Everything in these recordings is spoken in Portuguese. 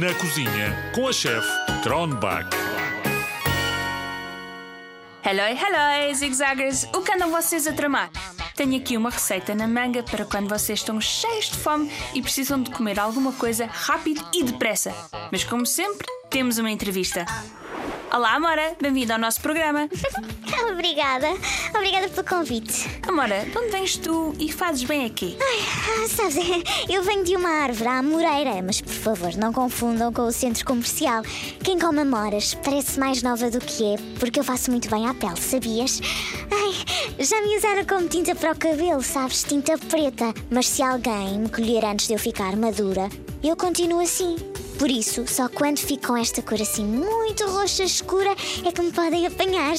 Na cozinha com a chefe Tronbach. Hello, hello, zigzaggers! O que andam vocês a tramar? Tenho aqui uma receita na manga para quando vocês estão cheios de fome e precisam de comer alguma coisa rápido e depressa. Mas como sempre, temos uma entrevista. Olá, Amora, bem-vinda ao nosso programa. Obrigada, obrigada pelo convite. Amora, de onde vens tu e fazes bem aqui? Ah, sabes, eu venho de uma árvore à Moreira, mas por favor, não confundam com o centro comercial. Quem come amoras parece mais nova do que é, porque eu faço muito bem à pele, sabias? Ai, já me usaram como tinta para o cabelo, sabes? Tinta preta. Mas se alguém me colher antes de eu ficar madura, eu continuo assim. Por isso, só quando fico com esta cor assim muito roxa escura é que me podem apanhar.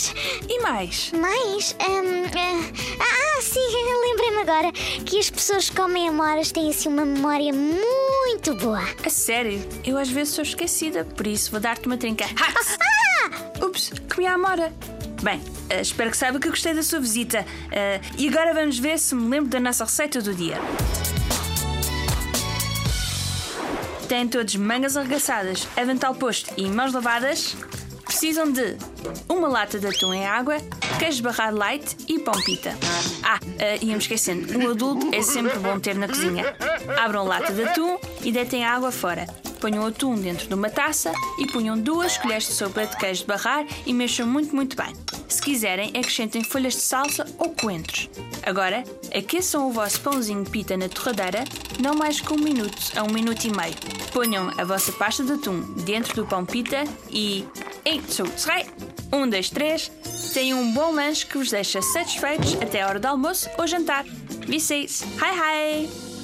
E mais? Mais? hum, ah, ah, sim, lembrei-me agora que as pessoas que comem amoras têm assim uma memória muito boa. A sério, eu às vezes sou esquecida, por isso vou dar-te uma trinca. Hats! Ups, comi a Amora. Bem, eh, espero que saiba que gostei da sua visita. Eh, e agora vamos ver se me lembro da nossa receita do dia. Têm todos mangas arregaçadas, avental posto e mãos lavadas. Precisam de uma lata de atum em água, queijo barrado light e pão pita. Ah, uh, ia-me esquecendo, um adulto é sempre bom ter na cozinha. Abram lata de atum e deitem a água fora. Ponham atum dentro de uma taça e ponham duas colheres de sopa de queijo de barrar e mexam muito, muito bem. Se quiserem, acrescentem folhas de salsa ou coentros. Agora, aqueçam o vosso pãozinho pita na torradeira, não mais que um minuto a um minuto e meio. Ponham a vossa pasta de atum dentro do pão pita e. Um, dois, três. Tenham um bom lanche que vos deixa satisfeitos até a hora do almoço ou jantar. Vocês, hi hi!